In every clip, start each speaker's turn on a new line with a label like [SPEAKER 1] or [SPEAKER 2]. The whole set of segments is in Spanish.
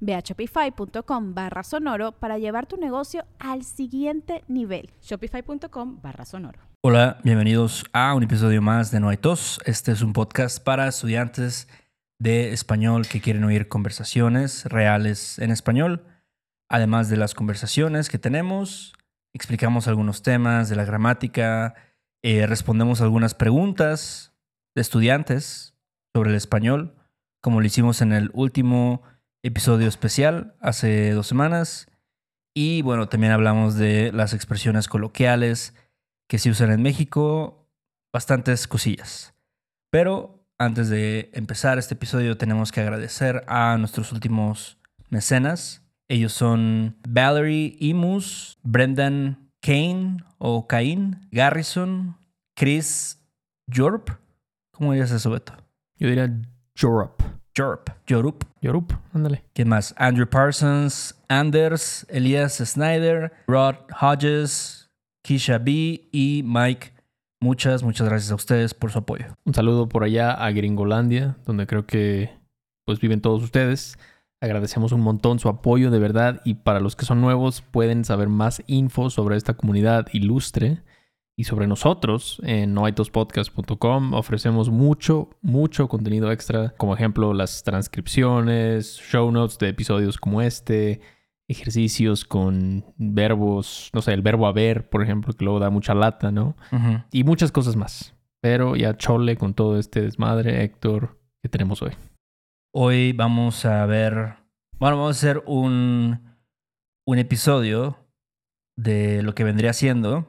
[SPEAKER 1] Ve a shopify.com barra sonoro para llevar tu negocio al siguiente nivel.
[SPEAKER 2] Shopify.com barra sonoro.
[SPEAKER 3] Hola, bienvenidos a un episodio más de No hay tos. Este es un podcast para estudiantes de español que quieren oír conversaciones reales en español. Además de las conversaciones que tenemos, explicamos algunos temas de la gramática, eh, respondemos algunas preguntas de estudiantes sobre el español, como lo hicimos en el último episodio especial hace dos semanas. Y bueno, también hablamos de las expresiones coloquiales que se usan en México, bastantes cosillas. Pero antes de empezar este episodio tenemos que agradecer a nuestros últimos mecenas. Ellos son Valerie Imus, Brendan Kane o Cain, Garrison, Chris Jorp. ¿Cómo dirías eso, Beto?
[SPEAKER 4] Yo diría Jorp.
[SPEAKER 3] Jorp. Jorup.
[SPEAKER 4] Yorup, ándale.
[SPEAKER 3] ¿Quién más? Andrew Parsons, Anders, Elias Snyder, Rod Hodges, Kisha B y Mike. Muchas, muchas gracias a ustedes por su apoyo.
[SPEAKER 4] Un saludo por allá a Gringolandia, donde creo que pues viven todos ustedes. Agradecemos un montón su apoyo de verdad y para los que son nuevos pueden saber más info sobre esta comunidad ilustre y sobre nosotros en noaitospodcast.com ofrecemos mucho, mucho contenido extra, como ejemplo las transcripciones, show notes de episodios como este, ejercicios con verbos, no sé, el verbo haber, por ejemplo, que luego da mucha lata, ¿no? Y muchas cosas más. Pero ya chole con todo este desmadre, Héctor, que tenemos hoy.
[SPEAKER 3] Hoy vamos a ver, bueno, vamos a hacer un, un episodio de lo que vendría siendo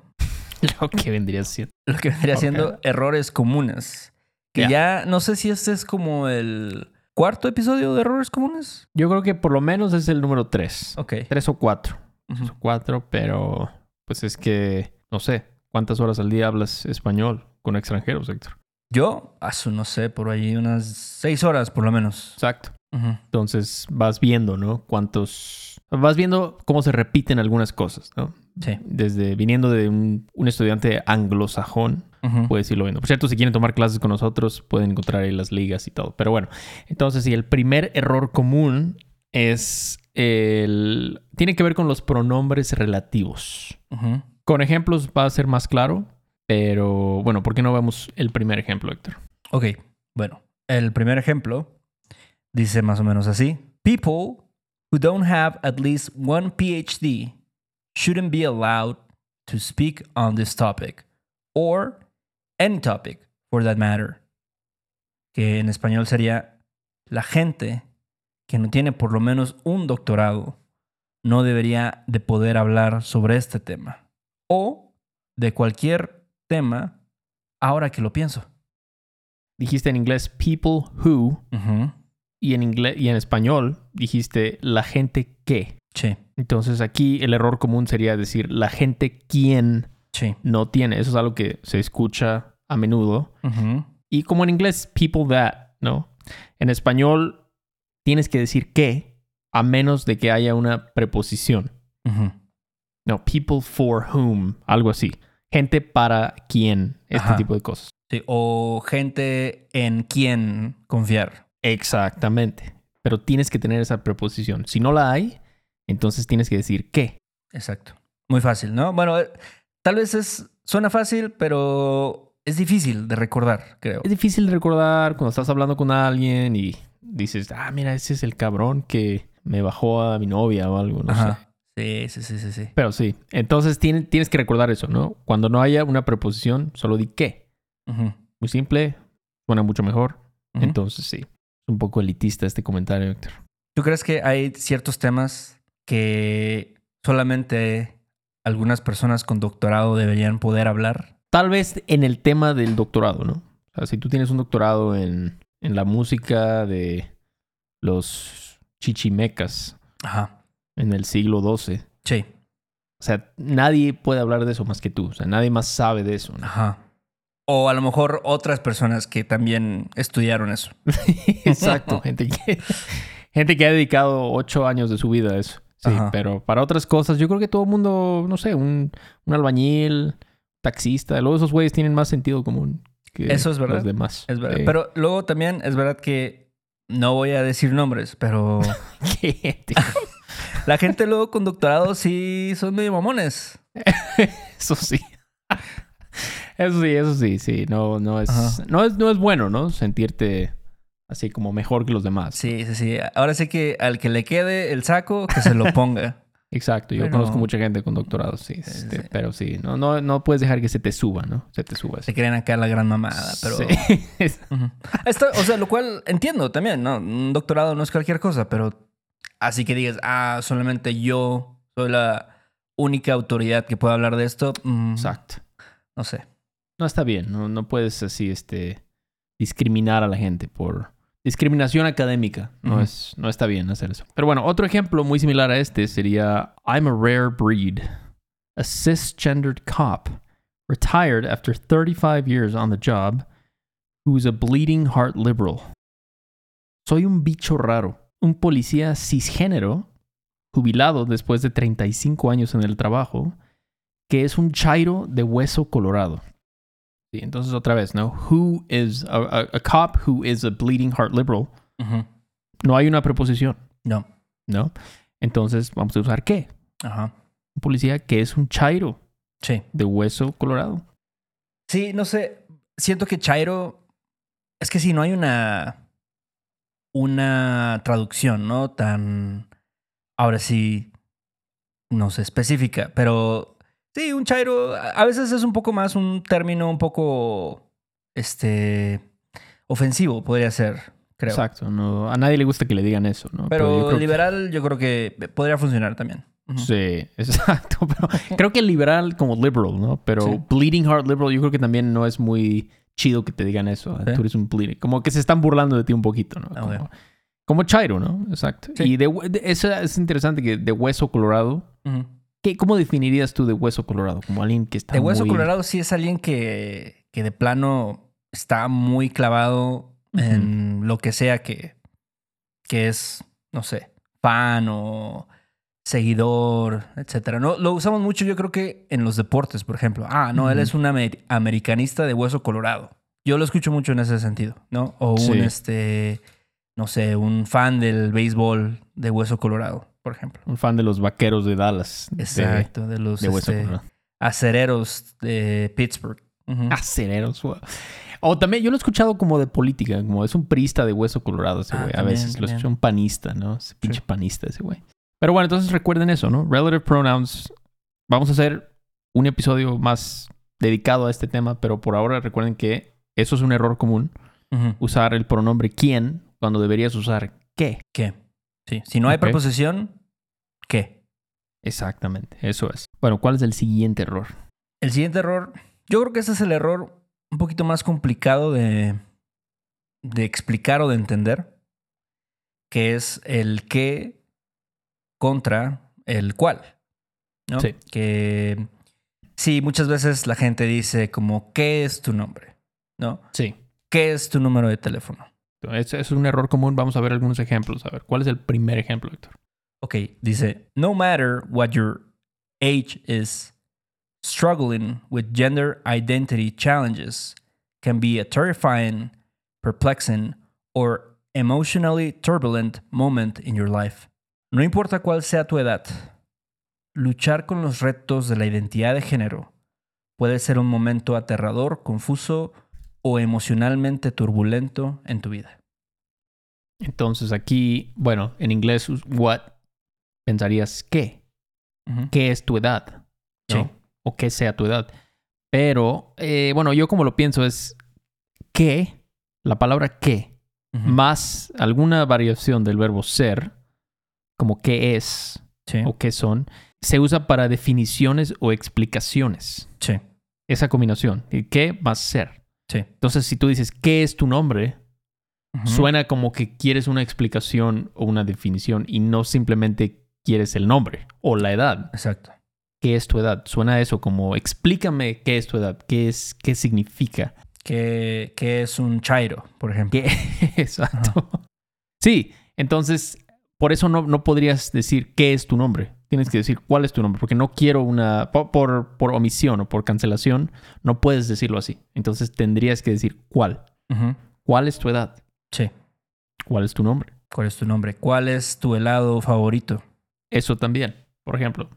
[SPEAKER 4] lo que vendría siendo.
[SPEAKER 3] Lo que vendría siendo errores comunes. Que ya no sé si este es como el cuarto episodio de errores comunes.
[SPEAKER 4] Yo creo que por lo menos es el número tres.
[SPEAKER 3] Ok.
[SPEAKER 4] Tres o cuatro. Tres o cuatro, pero pues es que no sé cuántas horas al día hablas español con extranjeros, Héctor.
[SPEAKER 3] Yo, hace, no sé, por ahí unas seis horas por lo menos.
[SPEAKER 4] Exacto. Entonces vas viendo, ¿no? Cuántos. Vas viendo cómo se repiten algunas cosas, ¿no?
[SPEAKER 3] Sí.
[SPEAKER 4] Desde viniendo de un, estudiante anglosajón, puedes irlo viendo. Por cierto, si quieren tomar clases con nosotros, pueden encontrar ahí las ligas y todo. Pero bueno, entonces, sí, el primer error común es el. Tiene que ver con los pronombres relativos. Con ejemplos va a ser más claro, pero bueno, ¿por qué no vemos el primer ejemplo, Héctor?
[SPEAKER 3] Ok, bueno, el primer ejemplo dice más o menos así: People who don't have at least one PhD shouldn't be allowed to speak on this topic or any topic for that matter. Que en español sería la gente que no tiene por lo menos un doctorado no debería de poder hablar sobre este tema o de cualquier tema ahora que lo pienso.
[SPEAKER 4] Dijiste en inglés people who y en inglés y en español dijiste la gente que.
[SPEAKER 3] Sí.
[SPEAKER 4] Entonces aquí el error común sería decir la gente quien no tiene. Eso es algo que se escucha a menudo. Y como en inglés, people that, ¿no? En español tienes que decir que a menos de que haya una preposición. No, people for whom, algo así. Gente para quien, este tipo de cosas.
[SPEAKER 3] Sí, o gente en quien confiar.
[SPEAKER 4] Exactamente. Pero tienes que tener esa preposición. Si no la hay, entonces tienes que decir qué.
[SPEAKER 3] Exacto. Muy fácil, ¿no? Bueno, eh, tal vez es, suena fácil, pero es difícil de recordar, creo.
[SPEAKER 4] Es difícil de recordar cuando estás hablando con alguien y dices, ah, mira, ese es el cabrón que me bajó a mi novia o algo, no sé.
[SPEAKER 3] Sí, sí, sí, sí, sí.
[SPEAKER 4] Pero sí. Entonces tiene- tienes que recordar eso, ¿no? Cuando no haya una preposición, solo di qué.
[SPEAKER 3] Ujú,
[SPEAKER 4] Muy simple, suena mucho mejor. Entonces sí. Es un poco elitista este comentario, Héctor.
[SPEAKER 3] ¿Tú crees que hay ciertos temas que solamente algunas personas con doctorado deberían poder hablar?
[SPEAKER 4] Tal vez en el tema del doctorado, ¿no? O sea, si tú tienes un doctorado en, en la música de los chichimecas
[SPEAKER 3] Ajá.
[SPEAKER 4] en el siglo XII,
[SPEAKER 3] Sí.
[SPEAKER 4] o sea, nadie puede hablar de eso más que tú. O sea, nadie más sabe de eso. ¿no?
[SPEAKER 3] Ajá. O a lo mejor otras personas que también estudiaron eso.
[SPEAKER 4] Exacto. gente, que, gente que ha dedicado ocho años de su vida a eso. Sí,
[SPEAKER 3] Ajá.
[SPEAKER 4] pero para otras cosas, yo creo que todo el mundo, no sé, un, un albañil, taxista, luego esos güeyes tienen más sentido común que
[SPEAKER 3] Eso es verdad.
[SPEAKER 4] los demás.
[SPEAKER 3] Es verdad.
[SPEAKER 4] Sí.
[SPEAKER 3] Pero luego también es verdad que no voy a decir nombres, pero
[SPEAKER 4] ¿Qué?
[SPEAKER 3] la gente luego con doctorado sí son medio mamones.
[SPEAKER 4] Eso sí. Eso sí, eso sí, sí. No, no es, no es, no es bueno, ¿no? Sentirte así como mejor que los demás.
[SPEAKER 3] Sí, sí, sí. Ahora sí que al que le quede el saco, que se lo ponga.
[SPEAKER 4] Exacto. Yo
[SPEAKER 3] Pero-
[SPEAKER 4] conozco mucha gente con doctorados, sí.
[SPEAKER 3] Sí,
[SPEAKER 4] este,
[SPEAKER 3] sí.
[SPEAKER 4] Pero sí, no, no, no puedes dejar que se te suba, ¿no? Se te suba.
[SPEAKER 3] Se creen acá la gran mamada, pero...
[SPEAKER 4] Sí.
[SPEAKER 3] Esto, o sea, lo cual entiendo también, ¿no? Un doctorado no es cualquier cosa, pero así que digas, ah, solamente yo soy la única autoridad que puede hablar de esto. mm,
[SPEAKER 4] Exacto.
[SPEAKER 3] No sé.
[SPEAKER 4] No está bien. No, no puedes así, este, discriminar a la gente por discriminación académica. No, es, no está bien hacer eso. Pero bueno, otro ejemplo muy similar a este sería I'm a rare breed. A cisgendered cop retired after 35 years on the job who's a bleeding heart liberal. Soy un bicho raro. Un policía cisgénero jubilado después de 35 años en el trabajo que es un chairo de hueso colorado. Sí, entonces otra vez, ¿no? Who is a, a- a cop who is a bleeding heart liberal? No hay una preposición,
[SPEAKER 3] No.
[SPEAKER 4] ¿no? Entonces vamos a usar qué?
[SPEAKER 3] Ajá.
[SPEAKER 4] Un policía que es un chairo
[SPEAKER 3] Sí.
[SPEAKER 4] de hueso colorado.
[SPEAKER 3] Sí, no sé. Siento que Chairo. Es que sí, no hay una. Una traducción, ¿no? Tan. Ahora sí. No sé, específica. Pero. Sí, un Chairo. A veces es un poco más un término un poco. Este. Ofensivo, podría ser. Creo.
[SPEAKER 4] Exacto. No, a nadie le gusta que le digan eso, ¿no?
[SPEAKER 3] Pero,
[SPEAKER 4] yo creo que-
[SPEAKER 3] liberal, yo creo que podría funcionar también.
[SPEAKER 4] Sí, exacto. Pero creo que liberal como liberal, ¿no? Pero
[SPEAKER 3] Sí.
[SPEAKER 4] bleeding heart liberal, yo creo que también no es muy chido que te digan eso.
[SPEAKER 3] Sí.
[SPEAKER 4] Tú eres un bleeding. Como que se están burlando de ti un poquito, ¿no?
[SPEAKER 3] Ah,
[SPEAKER 4] Como, Chairo, ¿no? Exacto.
[SPEAKER 3] Sí.
[SPEAKER 4] Y de, eso es interesante que de hueso colorado. ¿Qué, ¿Cómo definirías tú de hueso colorado? Como alguien que está
[SPEAKER 3] De hueso
[SPEAKER 4] muy-
[SPEAKER 3] colorado sí es alguien que, que de plano está muy clavado en lo que sea que, que es, no sé, fan o seguidor, etcétera. No, lo usamos mucho yo creo que en los deportes, por ejemplo. Ah, no, él es un amer- americanista de hueso colorado. Yo lo escucho mucho en ese sentido, ¿no? O un,
[SPEAKER 4] Sí.
[SPEAKER 3] este, no sé, un fan del béisbol de hueso colorado, por ejemplo.
[SPEAKER 4] Un fan de los vaqueros de Dallas.
[SPEAKER 3] Exacto, de, los
[SPEAKER 4] De,
[SPEAKER 3] este, acereros de Pittsburgh. Ujú.
[SPEAKER 4] Acereros, wow. O también, yo lo he escuchado como de política, como es un priista de hueso colorado ese
[SPEAKER 3] Ah,
[SPEAKER 4] güey. a
[SPEAKER 3] también,
[SPEAKER 4] veces lo
[SPEAKER 3] también.
[SPEAKER 4] escucho un panista, ¿no? Ese pinche panista ese güey. Pero bueno, entonces recuerden eso, ¿no? Relative pronouns. Vamos a hacer un episodio más dedicado a este tema, pero por ahora recuerden que eso es un error común, usar el pronombre quién cuando deberías usar qué.
[SPEAKER 3] ¿Qué? Sí. Si no hay preposición, ¿qué?
[SPEAKER 4] Exactamente, eso es. Bueno, ¿cuál es el siguiente error?
[SPEAKER 3] El siguiente error, yo creo que ese es el error un poquito más complicado de, de explicar o de entender, que es el qué contra el cuál. ¿no?
[SPEAKER 4] Sí.
[SPEAKER 3] Que sí, muchas veces la gente dice como, ¿qué es tu nombre? ¿No?
[SPEAKER 4] Sí.
[SPEAKER 3] ¿Qué es tu número de teléfono?
[SPEAKER 4] Ese es un error común. Vamos a ver algunos ejemplos. A ver, ¿cuál es el primer ejemplo, Héctor?
[SPEAKER 3] Ok, dice, no matter what your age is, struggling with gender identity challenges can be a terrifying, perplexing, or emotionally turbulent moment in your life. No importa cuál sea tu edad, luchar con los retos de la identidad de género puede ser un momento aterrador, confuso o emocionalmente turbulento en tu vida.
[SPEAKER 4] Entonces aquí, bueno, en inglés, what pensarías qué. Qué es tu edad. ¿no?
[SPEAKER 3] Sí.
[SPEAKER 4] O qué sea tu edad. Pero, eh, bueno, yo como lo pienso es que, la palabra que, más alguna variación del verbo ser, como qué es
[SPEAKER 3] Sí.
[SPEAKER 4] o qué son, se usa para definiciones o explicaciones.
[SPEAKER 3] Sí.
[SPEAKER 4] Esa combinación. ¿Y qué más ser?
[SPEAKER 3] Sí.
[SPEAKER 4] Entonces, si tú dices, ¿qué es tu nombre? Suena como que quieres una explicación o una definición y no simplemente quieres el nombre o la edad.
[SPEAKER 3] Exacto.
[SPEAKER 4] ¿Qué es tu edad? Suena eso como explícame qué es tu edad, qué es, qué significa.
[SPEAKER 3] ¿Qué, qué es un chairo, por ejemplo?
[SPEAKER 4] ¿Qué? Exacto. Sí, entonces por eso no, no podrías decir qué es tu nombre. Tienes que decir cuál es tu nombre, porque no quiero una. Por, por, por omisión o por cancelación, no puedes decirlo así. Entonces tendrías que decir cuál. ¿Cuál es tu edad?
[SPEAKER 3] Sí.
[SPEAKER 4] ¿Cuál es tu nombre?
[SPEAKER 3] ¿Cuál es tu nombre? ¿Cuál es tu helado favorito?
[SPEAKER 4] Eso también. Por ejemplo,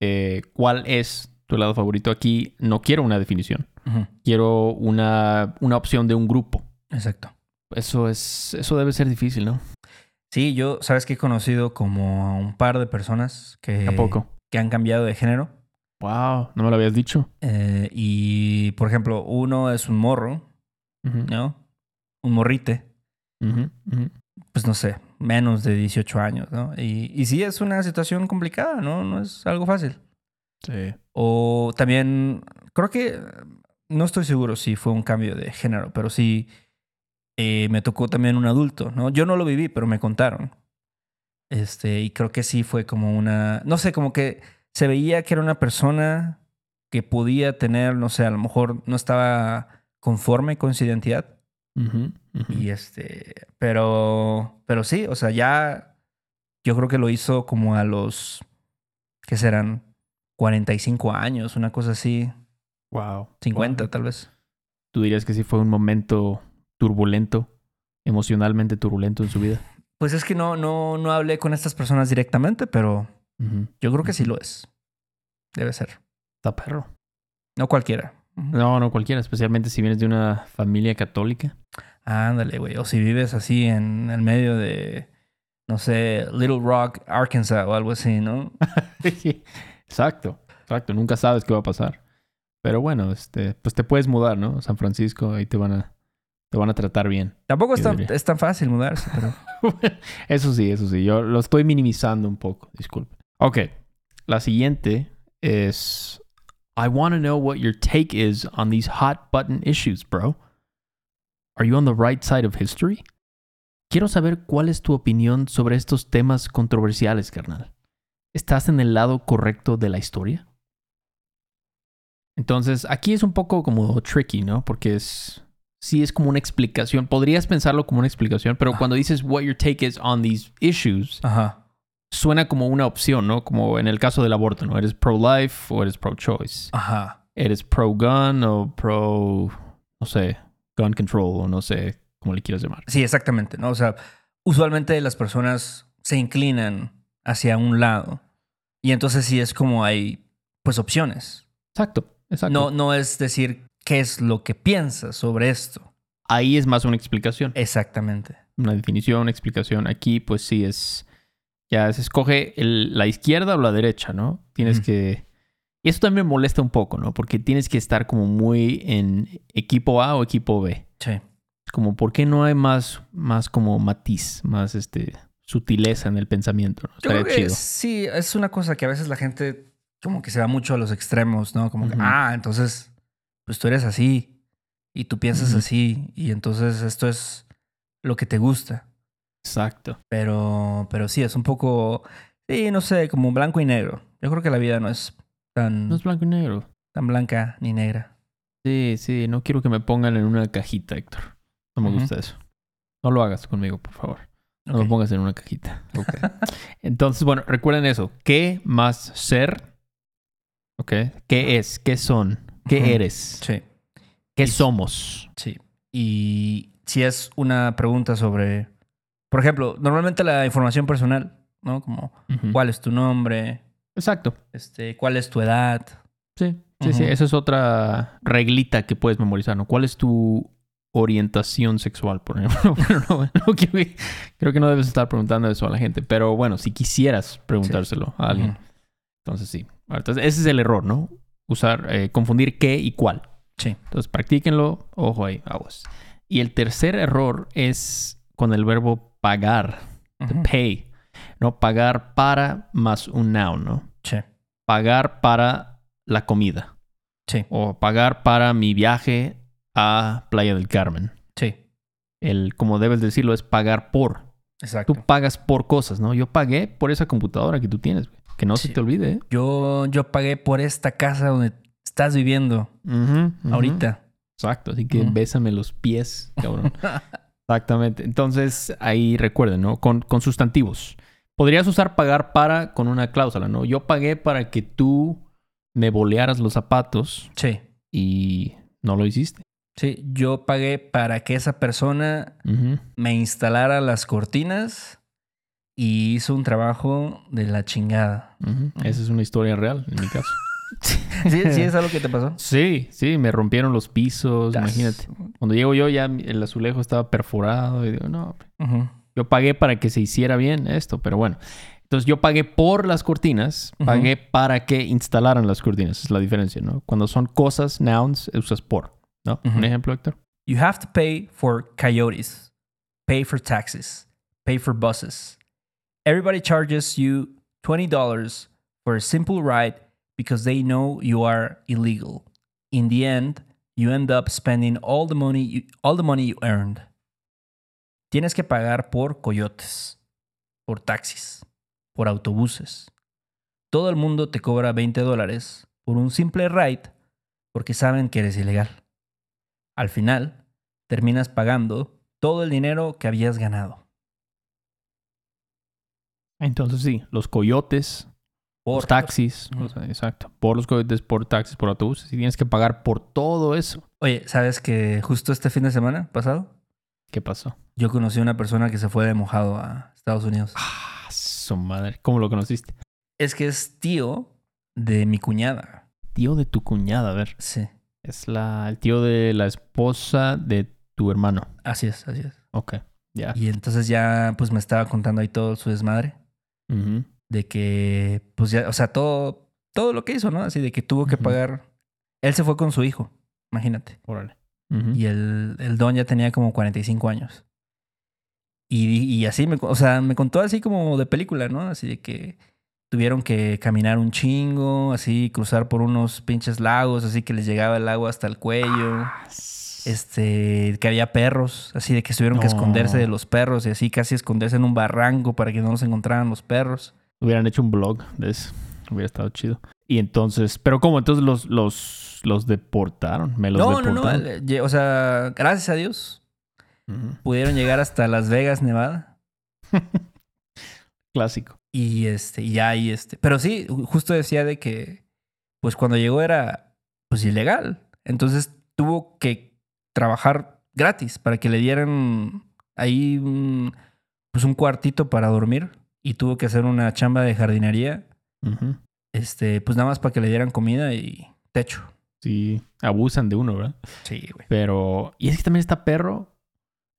[SPEAKER 4] eh, ¿cuál es tu helado favorito? Aquí no quiero una definición. Quiero una, una opción de un grupo.
[SPEAKER 3] Exacto.
[SPEAKER 4] Eso es. Eso debe ser difícil, ¿no?
[SPEAKER 3] Sí, yo, sabes que he conocido como a un par de personas que,
[SPEAKER 4] ¿A poco?
[SPEAKER 3] que han cambiado de género.
[SPEAKER 4] Wow, no me lo habías dicho.
[SPEAKER 3] Eh, y, por ejemplo, uno es un morro, ¿no? Un morrite, pues no sé, menos de 18 años, ¿no? Y, y sí es una situación complicada, ¿no? No es algo fácil.
[SPEAKER 4] Sí.
[SPEAKER 3] O también, creo que, no estoy seguro si fue un cambio de género, pero sí eh, me tocó también un adulto, ¿no? Yo no lo viví, pero me contaron. Este, y creo que sí fue como una, no sé, como que se veía que era una persona que podía tener, no sé, a lo mejor no estaba conforme con su identidad. Y este, pero, pero sí, o sea, ya yo creo que lo hizo como a los, ¿qué serán? 45 años, una cosa así,
[SPEAKER 4] Wow.
[SPEAKER 3] 50
[SPEAKER 4] Wow.
[SPEAKER 3] tal vez.
[SPEAKER 4] ¿Tú dirías que sí fue un momento turbulento, emocionalmente turbulento en su vida?
[SPEAKER 3] Pues es que no, no, no hablé con estas personas directamente, pero yo creo que sí lo es. Debe ser.
[SPEAKER 4] Está perro.
[SPEAKER 3] No cualquiera.
[SPEAKER 4] No, no cualquiera, especialmente si vienes de una familia católica.
[SPEAKER 3] Ándale, güey. O si vives así en el medio de, no sé, Little Rock, Arkansas o algo así, ¿no?
[SPEAKER 4] exacto, exacto. Nunca sabes qué va a pasar. Pero bueno, este, pues te puedes mudar, ¿no? San Francisco, ahí te van a, te van a tratar bien.
[SPEAKER 3] Tampoco es tan, es tan fácil mudarse, pero...
[SPEAKER 4] eso sí, eso sí. Yo lo estoy minimizando un poco, disculpe. Ok, la siguiente es... I want to know what your take is on these hot button issues, bro. Are you on the right side of history? Quiero saber cuál es tu opinión sobre estos temas controversiales, carnal. ¿Estás en el lado correcto de la historia? Entonces, aquí es un poco como tricky, ¿no? Porque es... Sí es como una explicación. Podrías pensarlo como una explicación, pero
[SPEAKER 3] Ah.
[SPEAKER 4] cuando dices what your take is on these issues,
[SPEAKER 3] Ajá.
[SPEAKER 4] suena como una opción, ¿no? Como en el caso del aborto, ¿no? ¿Eres pro-life o eres pro-choice?
[SPEAKER 3] Ajá.
[SPEAKER 4] ¿Eres pro-gun o pro, no sé, gun control o no sé cómo le quieras llamar?
[SPEAKER 3] Sí, exactamente, ¿no? O sea, usualmente las personas se inclinan hacia un lado. Y entonces sí es como hay, pues, opciones.
[SPEAKER 4] Exacto, exacto.
[SPEAKER 3] No, no es decir qué es lo que piensas sobre esto.
[SPEAKER 4] Ahí es más una explicación,
[SPEAKER 3] Exactamente.
[SPEAKER 4] una definición, una explicación. Aquí, pues sí es, ya se escoge el- la izquierda o la derecha, ¿no? Tienes
[SPEAKER 3] Ujú.
[SPEAKER 4] que... Y eso también me molesta un poco, ¿no? Porque tienes que estar como muy en equipo A o equipo B.
[SPEAKER 3] Sí.
[SPEAKER 4] como por qué no hay más más como matiz, más este sutileza en el pensamiento, ¿no?
[SPEAKER 3] Yo creo que
[SPEAKER 4] chido.
[SPEAKER 3] sí, es una cosa que a veces la gente como que se va mucho a los extremos, ¿no? Como que,
[SPEAKER 4] Ujú.
[SPEAKER 3] ah, entonces, pues tú eres así y tú piensas así y entonces esto es lo que te gusta.
[SPEAKER 4] Exacto.
[SPEAKER 3] Pero, pero sí, es un poco, sí, no sé, como blanco y negro. Yo creo que la vida no es tan,
[SPEAKER 4] No es blanco y negro.
[SPEAKER 3] tan blanca ni negra.
[SPEAKER 4] Sí, sí, no quiero que me pongan en una cajita, Héctor. No me gusta eso. No lo hagas conmigo, por favor. No me pongas en una cajita. Entonces, bueno, recuerden eso. ¿Qué más ser? ¿Ok? ¿Qué es? ¿Qué son? ¿Qué eres?
[SPEAKER 3] Sí,
[SPEAKER 4] ¿Qué
[SPEAKER 3] Y-
[SPEAKER 4] somos?
[SPEAKER 3] sí. Y si es una pregunta sobre, por ejemplo, normalmente la información personal, ¿no? Como. ¿cuál es tu nombre?
[SPEAKER 4] Exacto.
[SPEAKER 3] Este, ¿cuál es tu edad?
[SPEAKER 4] Sí, sí, sí. Esa es otra reglita que puedes memorizar, ¿no? ¿Cuál es tu orientación sexual, por ejemplo? No, no creo que no debes estar preguntando eso a la gente. Pero bueno, si quisieras preguntárselo a alguien. Entonces sí. Entonces ese es el error, ¿no? Usar, eh, confundir qué y cuál.
[SPEAKER 3] Sí.
[SPEAKER 4] Entonces practíquenlo. Ojo ahí, aguas. Y el tercer error es con el verbo pagar. To pay. No pagar para más un noun, ¿no?
[SPEAKER 3] Sí.
[SPEAKER 4] Pagar para la comida.
[SPEAKER 3] Sí.
[SPEAKER 4] O pagar para mi viaje a Playa del Carmen.
[SPEAKER 3] Sí.
[SPEAKER 4] El, como debes decirlo, es pagar por.
[SPEAKER 3] Exacto.
[SPEAKER 4] Tú pagas por cosas, ¿no? Yo pagué por esa computadora que tú tienes, güey. Que no
[SPEAKER 3] Sí.
[SPEAKER 4] se te olvide, ¿eh?
[SPEAKER 3] Yo, yo pagué por esta casa donde estás viviendo ahorita.
[SPEAKER 4] Exacto, así que bésame los pies, cabrón. Exactamente. Entonces, ahí recuerden, ¿no? Con, con sustantivos. Podrías usar pagar para con una cláusula, ¿no? Yo pagué para que tú me bolearas los zapatos
[SPEAKER 3] Sí.
[SPEAKER 4] y no lo hiciste.
[SPEAKER 3] Sí. Yo pagué para que esa persona me instalara las cortinas y hizo un trabajo de la chingada.
[SPEAKER 4] Ujú. Esa es una historia real, en mi caso.
[SPEAKER 3] ¿Sí, sí es algo que te pasó?
[SPEAKER 4] Sí, sí, me rompieron los pisos,
[SPEAKER 3] Das.
[SPEAKER 4] imagínate. Cuando llego yo ya el azulejo estaba perforado y digo, no,
[SPEAKER 3] Ujú.
[SPEAKER 4] yo pagué para que se hiciera bien esto, pero bueno. Entonces yo pagué por las cortinas, pagué para que instalaran las cortinas, es la diferencia, ¿no? Cuando son cosas, nouns, usas por, ¿no? Un ejemplo, Héctor.
[SPEAKER 3] You have to pay for coyotes, pay for taxis, pay for buses. Everybody charges you $20 for a simple ride because they know you are illegal. In the end, you end up spending all the money you, all the money you earned. Tienes que pagar por coyotes, por taxis, por autobuses. Todo el mundo te cobra 20 dólares por un simple ride porque saben que eres ilegal. Al final, terminas pagando todo el dinero que habías ganado.
[SPEAKER 4] Entonces sí, los coyotes,
[SPEAKER 3] Por
[SPEAKER 4] los taxis,
[SPEAKER 3] Ujú.
[SPEAKER 4] o sea, exacto, por los coyotes, por taxis, por autobuses, y tienes que pagar por todo eso.
[SPEAKER 3] Oye, ¿sabes que justo este fin de semana pasado
[SPEAKER 4] ¿Qué pasó?
[SPEAKER 3] yo conocí a una persona que se fue de mojado a Estados Unidos?
[SPEAKER 4] Ah, su madre. ¿Cómo lo conociste?
[SPEAKER 3] Es que es tío de mi cuñada.
[SPEAKER 4] Tío de tu cuñada, a ver.
[SPEAKER 3] Sí,
[SPEAKER 4] Es la, el tío de la esposa de tu hermano.
[SPEAKER 3] así es, así es.
[SPEAKER 4] Ok, ya.
[SPEAKER 3] Y entonces ya pues me estaba contando ahí todo su desmadre De que pues ya, o sea, todo todo lo que hizo, ¿no? Así de que tuvo que pagar. Él se fue con su hijo, imagínate.
[SPEAKER 4] Órale.
[SPEAKER 3] Y el, el don ya tenía como 45 años. Y, y así, me, o sea, me contó así como de película, ¿no? Así de que tuvieron que caminar un chingo, así, cruzar por unos pinches lagos, así que les llegaba el agua hasta el cuello. Este, que había perros, así de que tuvieron que
[SPEAKER 4] No.
[SPEAKER 3] esconderse de los perros y así casi esconderse en un barranco para que no los encontraran los perros.
[SPEAKER 4] Hubieran hecho un blog de eso. Hubiera estado chido. Y entonces, pero ¿cómo? Entonces los, los, los deportaron. Me los
[SPEAKER 3] No, no, no,
[SPEAKER 4] deportaron.
[SPEAKER 3] eh, o sea, gracias a Dios pudieron llegar hasta Las Vegas, Nevada.
[SPEAKER 4] Clásico.
[SPEAKER 3] Y este, y ya ahí este. Pero sí, ju- justo decía de que, pues cuando llegó era, pues ilegal. Entonces tuvo que trabajar gratis para que le dieran ahí un, pues un cuartito para dormir. Y tuvo que hacer una chamba de jardinería, este, pues nada más para que le dieran comida y techo.
[SPEAKER 4] Sí, abusan de uno, ¿verdad?
[SPEAKER 3] Sí, güey.
[SPEAKER 4] Pero, y es que también está perro.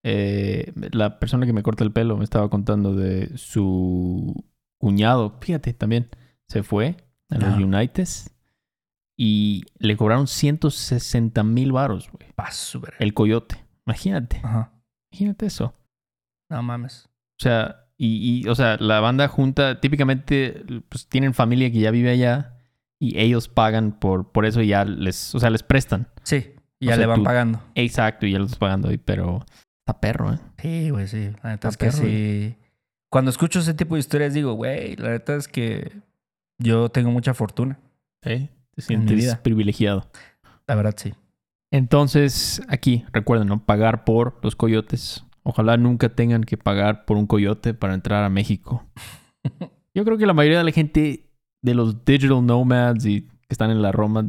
[SPEAKER 4] eh, la persona que me corta el pelo me estaba contando de su cuñado. Fíjate, también se fue a los
[SPEAKER 3] Ajá.
[SPEAKER 4] Uniteds y le cobraron 160 mil varos, güey. El coyote. Imagínate,
[SPEAKER 3] Ajá.
[SPEAKER 4] imagínate eso.
[SPEAKER 3] No mames.
[SPEAKER 4] O sea, y, y, o sea, la banda junta, típicamente, pues tienen familia que ya vive allá y ellos pagan por, por eso y ya les, o sea, les prestan.
[SPEAKER 3] Sí, y
[SPEAKER 4] O
[SPEAKER 3] ya
[SPEAKER 4] sea,
[SPEAKER 3] le van
[SPEAKER 4] tú-
[SPEAKER 3] pagando.
[SPEAKER 4] Exacto, y ya lo estás pagando pero está perro, ¿eh?
[SPEAKER 3] Sí, güey, sí. La neta es que sí. Cuando escucho ese tipo de historias digo, güey, la neta es que yo tengo mucha fortuna.
[SPEAKER 4] ¿Eh? Te sientes privilegiado.
[SPEAKER 3] La verdad, sí.
[SPEAKER 4] Entonces, aquí, recuerden, ¿no? Pagar por los coyotes. Ojalá nunca tengan que pagar por un coyote para entrar a México. Yo creo que la mayoría de la gente de los digital nomads y que están en la Roma,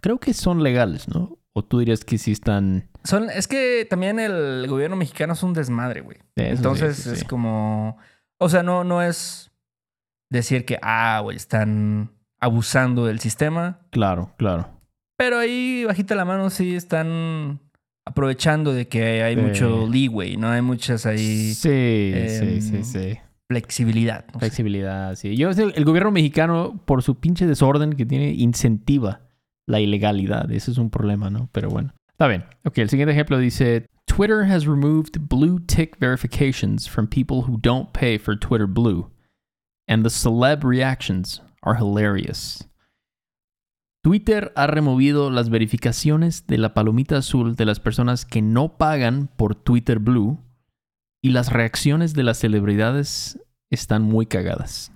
[SPEAKER 4] creo que son legales, ¿no? O tú dirías que sí están...
[SPEAKER 3] Son, es que también el gobierno mexicano es un desmadre, güey. Entonces
[SPEAKER 4] sí,
[SPEAKER 3] es
[SPEAKER 4] sí.
[SPEAKER 3] como. O sea, no, no es decir que, ah, güey, están abusando del sistema.
[SPEAKER 4] Claro, claro.
[SPEAKER 3] Pero ahí, bajita la mano, sí están aprovechando de que hay
[SPEAKER 4] Sí.
[SPEAKER 3] mucho leeway, ¿no? Hay muchas ahí.
[SPEAKER 4] Sí, sí, sí,
[SPEAKER 3] em,
[SPEAKER 4] sí.
[SPEAKER 3] flexibilidad. no sé.
[SPEAKER 4] Flexibilidad, sí. Yo, el gobierno mexicano, por su pinche desorden que tiene, incentiva la ilegalidad. Ese es un problema, ¿no? Pero bueno. Está bien. Ok, el siguiente ejemplo dice: Twitter has removed blue tick verifications from people who don't pay for Twitter Blue. And the celeb reactions are hilarious. Twitter ha removido las verificaciones de la palomita azul de las personas que no pagan por Twitter Blue y las reacciones de las celebridades están muy cagadas.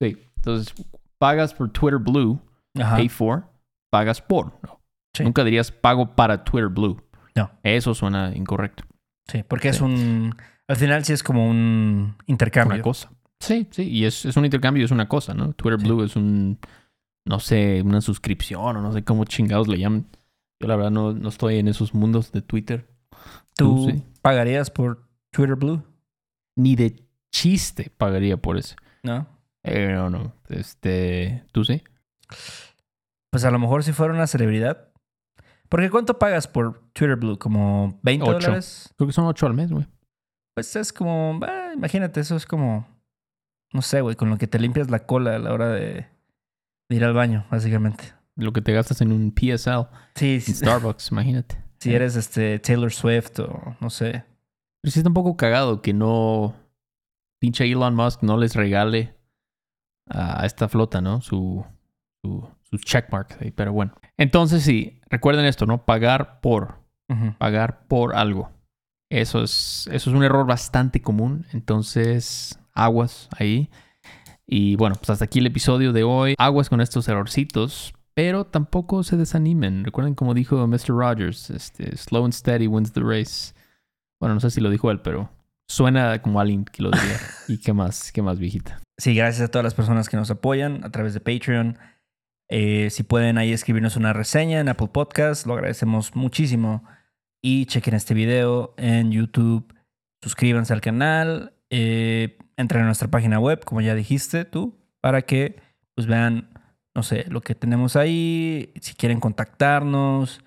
[SPEAKER 4] Sí, entonces pagas por Twitter Blue,
[SPEAKER 3] Ajá.
[SPEAKER 4] pay for, pagas por. Nunca dirías pago para Twitter Blue.
[SPEAKER 3] No.
[SPEAKER 4] Eso suena incorrecto.
[SPEAKER 3] Sí, porque es un. Al final sí es como un intercambio.
[SPEAKER 4] Una cosa. Sí, sí, y es, es un intercambio, es una cosa, ¿no? Twitter
[SPEAKER 3] Sí.
[SPEAKER 4] Blue es un, no sé, una suscripción o no sé cómo chingados le llaman. Yo la verdad no, no estoy en esos mundos de Twitter.
[SPEAKER 3] ¿Tú
[SPEAKER 4] Tú sí.
[SPEAKER 3] pagarías por Twitter Blue?
[SPEAKER 4] Ni de chiste pagaría por eso.
[SPEAKER 3] No.
[SPEAKER 4] Eh, no, no. Este, ¿tú sí?
[SPEAKER 3] Pues a lo mejor si fuera una celebridad. Porque ¿cuánto pagas por Twitter Blue? ¿Como 20
[SPEAKER 4] Ocho.
[SPEAKER 3] dólares?
[SPEAKER 4] Creo que son ocho al mes, güey.
[SPEAKER 3] Pues es como, imagínate, eso es como, no sé, güey, con lo que te limpias la cola a la hora de, de ir al baño, básicamente.
[SPEAKER 4] Lo que te gastas en un PSL,
[SPEAKER 3] Sí,
[SPEAKER 4] en
[SPEAKER 3] sí,
[SPEAKER 4] Starbucks, imagínate.
[SPEAKER 3] si eres este Taylor Swift o no sé.
[SPEAKER 4] Pero sí está un poco cagado que no. Pinche Elon Musk no les regale a esta flota, ¿no? Su. su sus checkmarks ahí, pero bueno. Entonces sí, recuerden esto, ¿no? Pagar por. Pagar por algo. Eso es, eso es un error bastante común. Entonces, aguas ahí. Y bueno, pues hasta aquí el episodio de hoy. Aguas con estos errorcitos. Pero tampoco se desanimen. Recuerden como dijo Mr. Rogers, este, slow and steady wins the race. Bueno, no sé si lo dijo él, pero suena como alguien que lo diría. ¿Y qué más? ¿Qué más, viejita?
[SPEAKER 3] Sí, gracias a todas las personas que nos apoyan a través de Patreon. Eh, si pueden ahí escribirnos una reseña en Apple Podcast, lo agradecemos muchísimo. Y chequen este video en YouTube. Suscríbanse al canal. Eh, entren a nuestra página web, como ya dijiste tú, para que pues vean, no sé, lo que tenemos ahí. Si quieren contactarnos,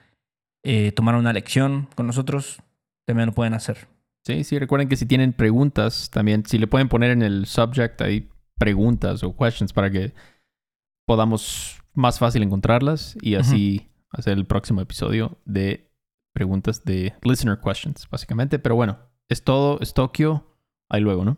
[SPEAKER 3] eh, tomar una lección con nosotros, también lo pueden hacer.
[SPEAKER 4] Sí, sí, recuerden que si tienen preguntas, también, si le pueden poner en el subject ahí preguntas o questions para que podamos más fácil encontrarlas y así hacer el próximo episodio de preguntas de listener questions, básicamente. Pero bueno, es todo, es Tokio. Ahí luego, ¿no?